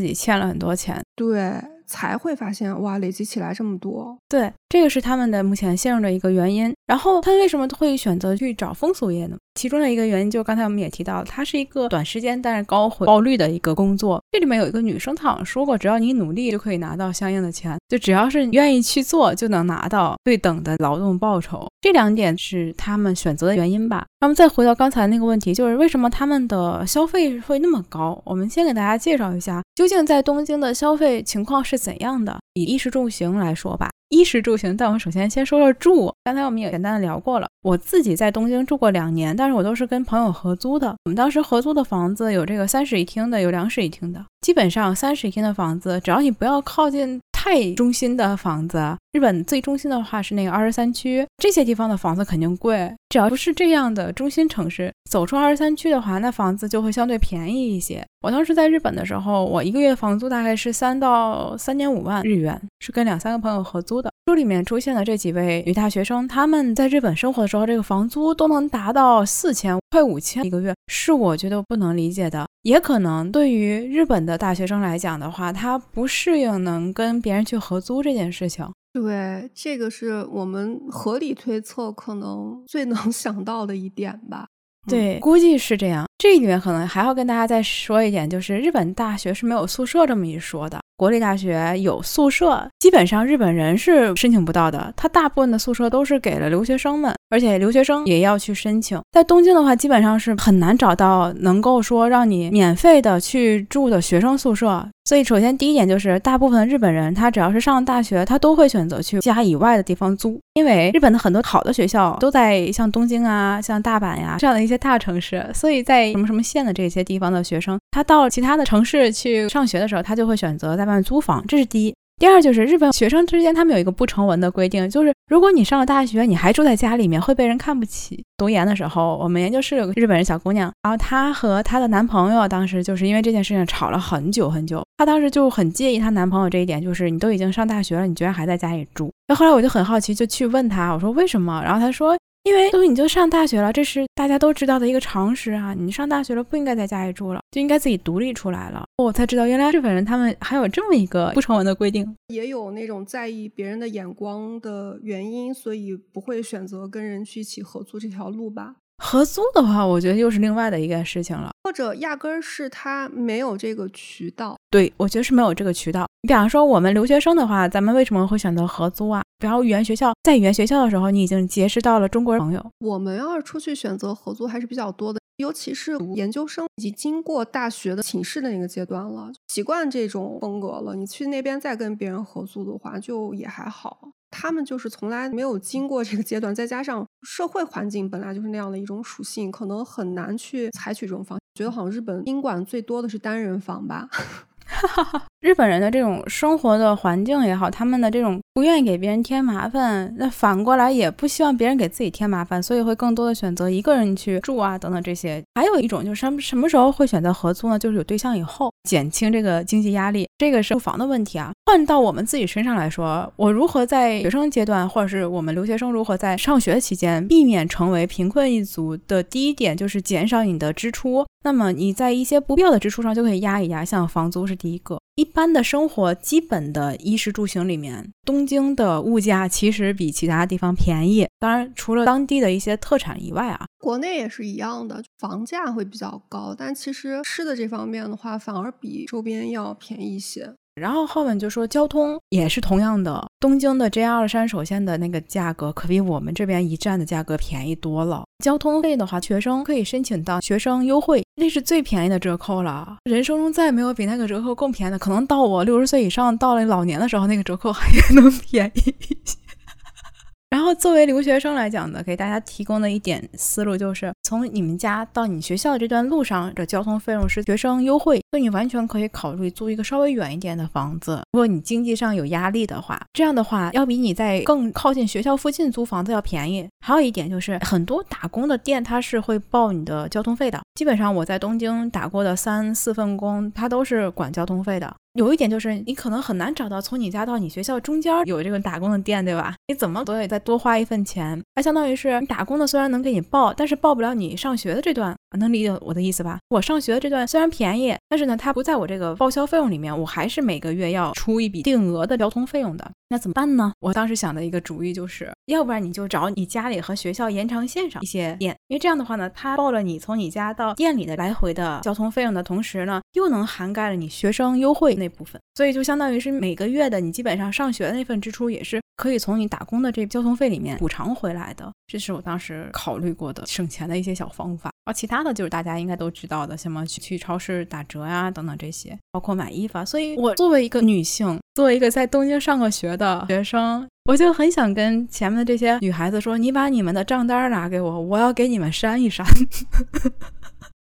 己欠了很多钱。对。才会发现哇，累积起来这么多。对，这个是他们的目前陷入的一个原因。然后他为什么会选择去找风俗业呢？其中的一个原因就刚才我们也提到，它是一个短时间但是高回报率的一个工作。这里面有一个女生，她好像说过，只要你努力就可以拿到相应的钱，就只要是愿意去做，就能拿到对等的劳动报酬。这两点是他们选择的原因吧。那么再回到刚才那个问题，就是为什么他们的消费会那么高？我们先给大家介绍一下，究竟在东京的消费情况是怎样的？以衣食住行来说吧。衣食住行，但我们首先先说说住。刚才我们也简单的聊过了，我自己在东京住过两年，但是我都是跟朋友合租的。我们当时合租的房子有这个三室一厅的，有两室一厅的。基本上三室一厅的房子，只要你不要靠近太中心的房子，日本最中心的话是那个二十三区，这些地方的房子肯定贵。只要不是这样的中心城市，走出二三区的话，那房子就会相对便宜一些。我当时在日本的时候，我一个月房租大概是三到三点五万日元，是跟两三个朋友合租的。书里面出现的这几位女大学生，她们在日本生活的时候，这个房租都能达到四千快五千一个月，是我觉得不能理解的。也可能对于日本的大学生来讲的话，他不适应能跟别人去合租这件事情。对，这个是我们合理推测可能最能 想到的一点吧。对，估计是这样。这里面可能还要跟大家再说一点，就是日本大学是没有宿舍这么一说的。国立大学有宿舍，基本上日本人是申请不到的。他大部分的宿舍都是给了留学生们，而且留学生也要去申请。在东京的话，基本上是很难找到能够说让你免费的去住的学生宿舍。所以，首先第一点就是，大部分的日本人他只要是上了大学，他都会选择去家以外的地方租，因为日本的很多好的学校都在像东京啊、像大阪呀这样的一些大城市，所以在什么什么县的这些地方的学生，他到了其他的城市去上学的时候，他就会选择在外面租房，这是第一。第二就是日本学生之间，他们有一个不成文的规定，就是如果你上了大学，你还住在家里面，会被人看不起。读研的时候，我们研究室有个日本人小姑娘，然后她和她的男朋友当时就是因为这件事情吵了很久很久。她当时就很介意她男朋友这一点，就是你都已经上大学了，你居然还在家里住。那后来我就很好奇，就去问她，我说为什么？然后她说。因为都你就上大学了，这是大家都知道的一个常识啊！你上大学了不应该在家里住了，就应该自己独立出来了。我才知道，原来日本人他们还有这么一个不成文的规定，也有那种在意别人的眼光的原因，所以不会选择跟人去一起合租这条路吧。合租的话，我觉得又是另外的一个事情了，或者压根儿是他没有这个渠道。对，我觉得是没有这个渠道。你比方说，我们留学生的话，咱们为什么会选择合租啊？比方语言学校，在语言学校的时候，你已经结识到了中国人朋友。我们要是出去选择合租，还是比较多的，尤其是研究生以及经过大学的寝室的那个阶段了，习惯这种风格了。你去那边再跟别人合租的话，就也还好。他们就是从来没有经过这个阶段，再加上社会环境本来就是那样的一种属性，可能很难去采取这种方。觉得好像日本宾馆最多的是单人房吧。日本人的这种生活的环境也好，他们的这种不愿意给别人添麻烦，那反过来也不希望别人给自己添麻烦，所以会更多的选择一个人去住啊，等等这些。还有一种就是什么什么时候会选择合租呢？就是有对象以后，减轻这个经济压力，这个是住房的问题啊。换到我们自己身上来说，我如何在学生阶段，或者是我们留学生如何在上学期间避免成为贫困一族的第一点就是减少你的支出。那么你在一些不必要的支出上就可以压一压，像房租是第一个。一般的生活基本的衣食住行里面，东京的物价其实比其他地方便宜。当然，除了当地的一些特产以外啊，国内也是一样的，房价会比较高，但其实吃的这方面的话，反而比周边要便宜一些。然后后面就说交通也是同样的，东京的 JR 山手线的那个价格可比我们这边一站的价格便宜多了。交通费的话，学生可以申请到学生优惠，那是最便宜的折扣了。人生中再没有比那个折扣更便宜的，可能到我六十岁以上，到了老年的时候，那个折扣还能便宜一些。然后作为留学生来讲呢，给大家提供的一点思路就是，从你们家到你学校这段路上的交通费用是学生优惠，所以你完全可以考虑租一个稍微远一点的房子。如果你经济上有压力的话，这样的话要比你在更靠近学校附近租房子要便宜。还有一点就是，很多打工的店它是会报你的交通费的。基本上我在东京打过的三四份工，它都是管交通费的。有一点就是，你可能很难找到从你家到你学校中间有这个打工的店，对吧？你怎么都得再多花一份钱，那相当于是你打工的虽然能给你报，但是报不了你上学的这段，能理解我的意思吧？我上学的这段虽然便宜，但是呢，它不在我这个报销费用里面，我还是每个月要出一笔定额的交通费用的。那怎么办呢？我当时想的一个主意就是，要不然你就找你家里和学校延长线上一些店，因为这样的话呢，它报了你从你家到店里的来回的交通费用的同时呢，又能涵盖了你学生优惠那部分，所以就相当于是每个月的你基本上上学的那份支出也是可以从你打工的这交通费里面补偿回来的。这是我当时考虑过的省钱的一一些小方法。而其他的就是大家应该都知道的，什么去去超市打折呀等等这些，包括买衣服。啊所以我作为一个女性，作为一个在东京上过学。的学生，我就很想跟前面的这些女孩子说：“你把你们的账单拿给我，我要给你们删一删。”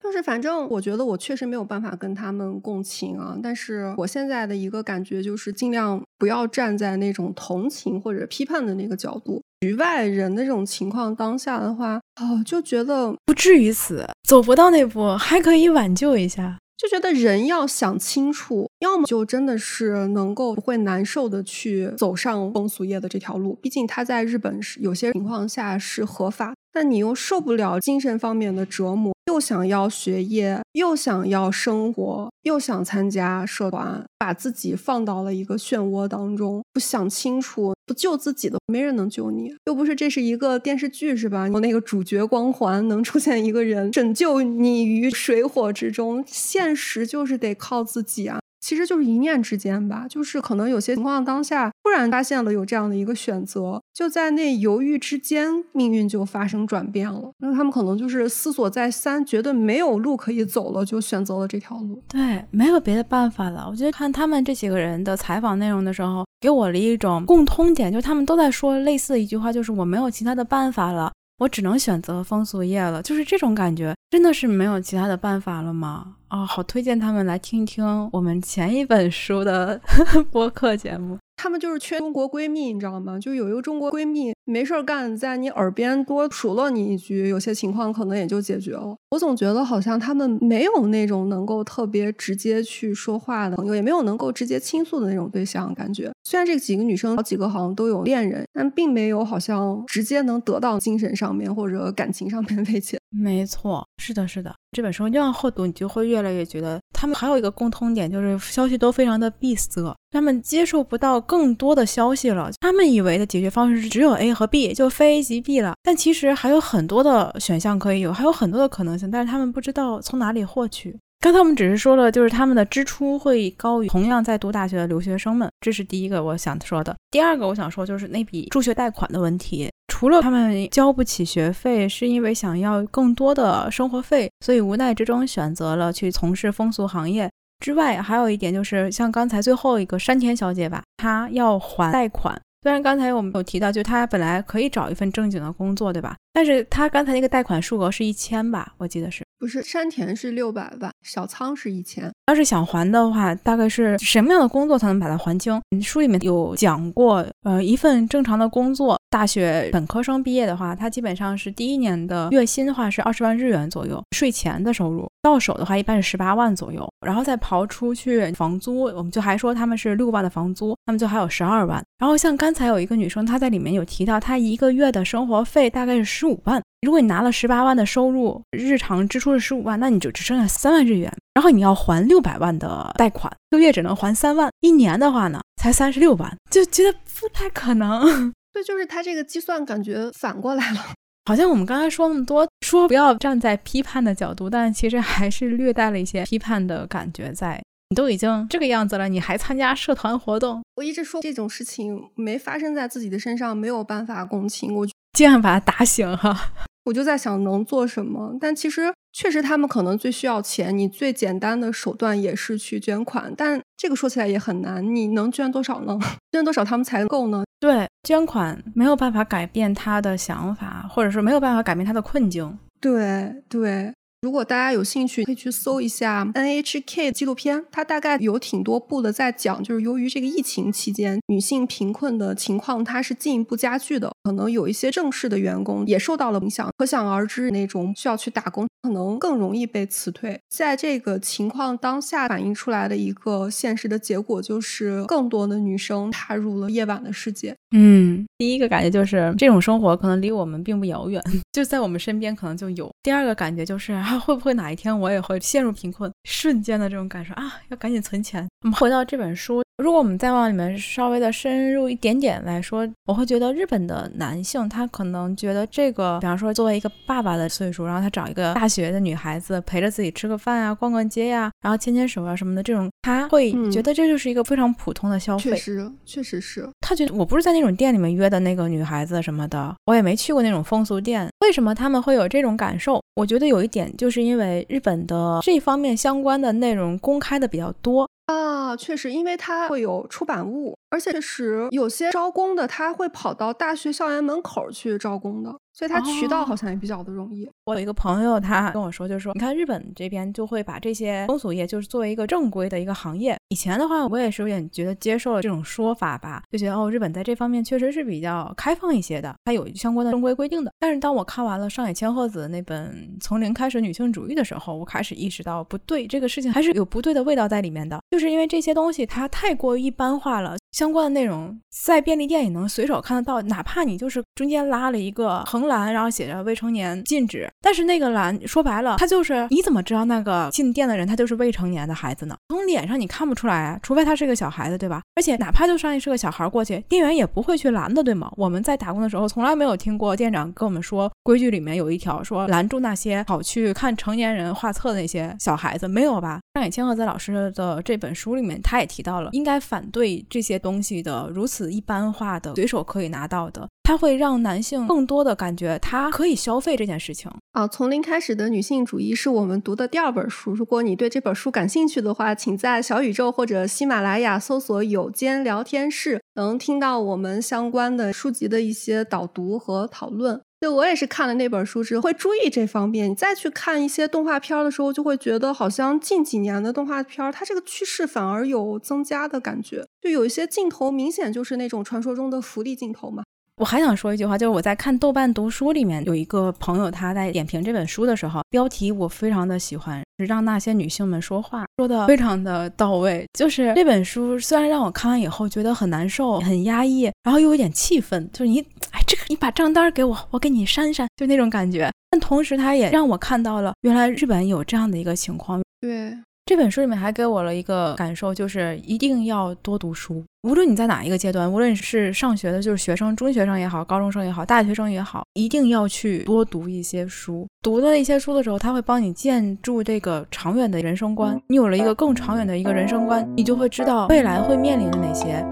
就是反正我觉得我确实没有办法跟他们共情啊。但是我现在的一个感觉就是，尽量不要站在那种同情或者批判的那个角度。局外人的这种情况，当下的话，哦，就觉得不至于死，走不到那步，还可以挽救一下。就觉得人要想清楚，要么就真的是能够不会难受的去走上风俗业的这条路，毕竟他在日本是有些情况下是合法。但你又受不了精神方面的折磨，又想要学业，又想要生活，又想参加社团，把自己放到了一个漩涡当中，不想清楚，不救自己的，没人能救你。又不是这是一个电视剧，是吧？有那个主角光环，能出现一个人拯救你于水火之中。现实就是得靠自己啊。其实就是一念之间吧，就是可能有些情况当下突然发现了有这样的一个选择，就在那犹豫之间，命运就发生转变了。那他们可能就是思索再三，觉得没有路可以走了，就选择了这条路。对，没有别的办法了。我觉得看他们这几个人的采访内容的时候，给我了一种共通点，就是他们都在说类似的一句话，就是我没有其他的办法了。我只能选择风俗业了，就是这种感觉，真的是没有其他的办法了吗？啊，好推荐他们来听一听我们前一本书的 播客节目。他们就是缺中国闺蜜，你知道吗？就有一个中国闺蜜没事儿干，在你耳边多数落你一句，有些情况可能也就解决了。我总觉得好像他们没有那种能够特别直接去说话的朋友，也没有能够直接倾诉的那种对象。感觉虽然这几个女生好几个好像都有恋人，但并没有好像直接能得到精神上面或者感情上面慰藉。没错，是的，是的。这本书越往后读，你就会越来越觉得他们还有一个共通点，就是消息都非常的闭塞，他们接受不到更多的消息了。他们以为的解决方式是只有 A 和 B，就非 A 即 B 了。但其实还有很多的选项可以有，还有很多的可能性，但是他们不知道从哪里获取。刚才我们只是说了，就是他们的支出会高于同样在读大学的留学生们，这是第一个我想说的。第二个我想说就是那笔助学贷款的问题。除了他们交不起学费，是因为想要更多的生活费，所以无奈之中选择了去从事风俗行业之外，还有一点就是像刚才最后一个山田小姐吧，她要还贷款。虽然刚才我们有提到，就她本来可以找一份正经的工作，对吧？但是她刚才那个贷款数额是一千吧，我记得是。不是山田是六百万，小仓是一千。要是想还的话，大概是什么样的工作才能把它还清？书里面有讲过，呃，一份正常的工作，大学本科生毕业的话，他基本上是第一年的月薪的话是二十万日元左右，税前的收入到手的话一般是十八万左右，然后再刨出去房租，我们就还说他们是六万的房租，那么就还有十二万。然后像刚才有一个女生，她在里面有提到，她一个月的生活费大概是十五万。如果你拿了十八万的收入，日常支出是十五万，那你就只剩下三万日元，然后你要还六百万的贷款，一个月只能还三万，一年的话呢，才三十六万，就觉得不太可能。对，就是他这个计算感觉反过来了，好像我们刚才说那么多，说不要站在批判的角度，但其实还是略带了一些批判的感觉在。你都已经这个样子了，你还参加社团活动？我一直说这种事情没发生在自己的身上，没有办法共情。我尽量把他打醒哈。我就在想能做什么，但其实确实他们可能最需要钱，你最简单的手段也是去捐款，但这个说起来也很难，你能捐多少呢？捐多少他们才够呢？对，捐款没有办法改变他的想法，或者说没有办法改变他的困境。对对。如果大家有兴趣，可以去搜一下 NHK 纪录片，它大概有挺多部的在讲，就是由于这个疫情期间，女性贫困的情况它是进一步加剧的，可能有一些正式的员工也受到了影响，可想而知，那种需要去打工，可能更容易被辞退。在这个情况当下反映出来的一个现实的结果，就是更多的女生踏入了夜晚的世界。嗯，第一个感觉就是这种生活可能离我们并不遥远，就在我们身边可能就有。第二个感觉就是啊。会不会哪一天我也会陷入贫困？瞬间的这种感受啊，要赶紧存钱。我们回到这本书。如果我们再往里面稍微的深入一点点来说，我会觉得日本的男性他可能觉得这个，比方说作为一个爸爸的岁数，然后他找一个大学的女孩子陪着自己吃个饭啊、逛逛街呀，然后牵牵手啊什么的，这种他会觉得这就是一个非常普通的消费。确实，确实是。他觉得我不是在那种店里面约的那个女孩子什么的，我也没去过那种风俗店。为什么他们会有这种感受？我觉得有一点就是因为日本的这方面相关的内容公开的比较多。啊，确实，因为它会有出版物，而且确实有些招工的，他会跑到大学校园门口去招工的。所以他渠道好像也比较的容易。我有一个朋友，他跟我说，就是说，你看日本这边就会把这些风俗业就是作为一个正规的一个行业。以前的话，我也是有点觉得接受了这种说法吧，就觉得哦，日本在这方面确实是比较开放一些的，它有相关的正规规定的。但是当我看完了上野千鹤子那本《从零开始女性主义》的时候，我开始意识到不对，这个事情还是有不对的味道在里面的，就是因为这些东西它太过于一般化了，相关的内容在便利店也能随手看得到，哪怕你就是中间拉了一个横。栏，然后写着未成年禁止，但是那个栏说白了，他就是你怎么知道那个进店的人他就是未成年的孩子呢？从脸上你看不出来啊，除非他是个小孩子，对吧？而且哪怕就算是个小孩过去，店员也不会去拦的，对吗？我们在打工的时候从来没有听过店长跟我们说规矩里面有一条说拦住那些跑去看成年人画册的那些小孩子，没有吧？上野千鹤子老师的这本书里面他也提到了，应该反对这些东东西的如此一般化的随手可以拿到的。它会让男性更多的感觉，他可以消费这件事情啊。从零开始的女性主义是我们读的第二本书。如果你对这本书感兴趣的话，请在小宇宙或者喜马拉雅搜索“有间聊天室”，能听到我们相关的书籍的一些导读和讨论。对我也是看了那本书之后会注意这方面。你再去看一些动画片的时候，就会觉得好像近几年的动画片，它这个趋势反而有增加的感觉。就有一些镜头明显就是那种传说中的福利镜头嘛。我还想说一句话，就是我在看豆瓣读书里面有一个朋友，他在点评这本书的时候，标题我非常的喜欢，是让那些女性们说话，说的非常的到位。就是这本书虽然让我看完以后觉得很难受、很压抑，然后又有点气愤，就是你，哎，这个你把账单给我，我给你删删，就那种感觉。但同时，他也让我看到了原来日本有这样的一个情况。对。这本书里面还给我了一个感受，就是一定要多读书。无论你在哪一个阶段，无论是上学的，就是学生、中学生也好，高中生也好，大学生也好，一定要去多读一些书。读的一些书的时候，它会帮你建筑这个长远的人生观。你有了一个更长远的一个人生观，你就会知道未来会面临的哪些。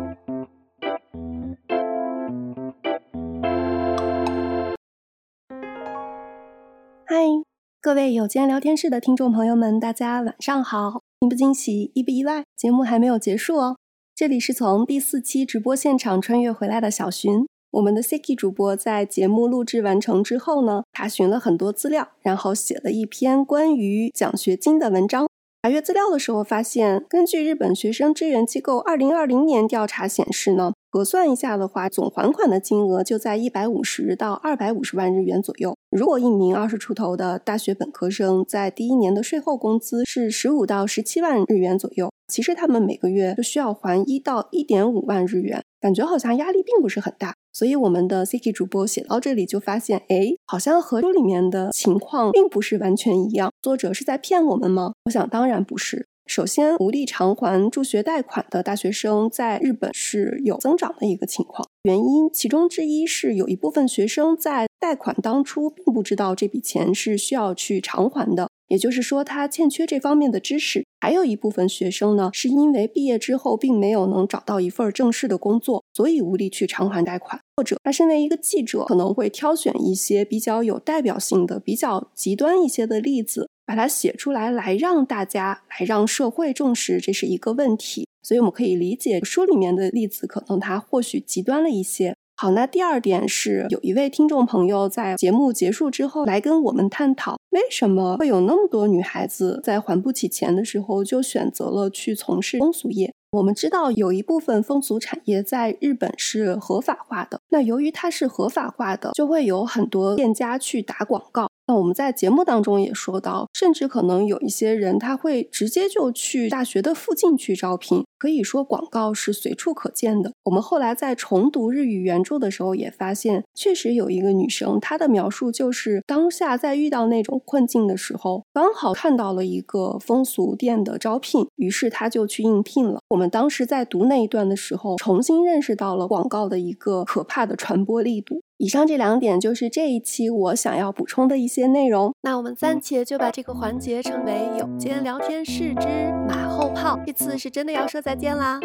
嗨。各位有间聊天室的听众朋友们，大家晚上好！惊不惊喜，意不意外？节目还没有结束哦。这里是从第四期直播现场穿越回来的小寻。我们的 Siki 主播在节目录制完成之后呢，查询了很多资料，然后写了一篇关于奖学金的文章。查阅资料的时候发现，根据日本学生支援机构二零二零年调查显示呢。核算一下的话，总还款的金额就在一百五十到二百五十万日元左右。如果一名二十出头的大学本科生在第一年的税后工资是十五到十七万日元左右，其实他们每个月就需要还一到一点五万日元，感觉好像压力并不是很大。所以我们的 C K 主播写到这里就发现，哎，好像和书里面的情况并不是完全一样。作者是在骗我们吗？我想当然不是。首先，无力偿还助学贷款的大学生在日本是有增长的一个情况。原因其中之一是有一部分学生在贷款当初并不知道这笔钱是需要去偿还的，也就是说他欠缺这方面的知识。还有一部分学生呢，是因为毕业之后并没有能找到一份正式的工作，所以无力去偿还贷款。或者他身为一个记者，可能会挑选一些比较有代表性的、比较极端一些的例子。把它写出来，来让大家，来让社会重视，这是一个问题。所以我们可以理解书里面的例子，可能它或许极端了一些。好，那第二点是，有一位听众朋友在节目结束之后来跟我们探讨，为什么会有那么多女孩子在还不起钱的时候就选择了去从事风俗业？我们知道有一部分风俗产业在日本是合法化的，那由于它是合法化的，就会有很多店家去打广告。那我们在节目当中也说到，甚至可能有一些人他会直接就去大学的附近去招聘，可以说广告是随处可见的。我们后来在重读日语原著的时候也发现，确实有一个女生，她的描述就是当下在遇到那种困境的时候，刚好看到了一个风俗店的招聘，于是她就去应聘了。我们当时在读那一段的时候，重新认识到了广告的一个可怕的传播力度。以上这两点就是这一期我想要补充的一些内容。那我们暂且就把这个环节称为“有间聊天室之马后炮”。这次是真的要说再见啦！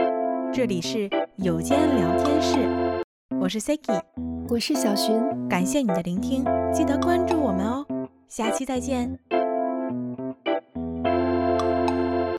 这里是有间聊天室，我是 Siki，我是小寻，感谢你的聆听，记得关注我们哦，下期再见。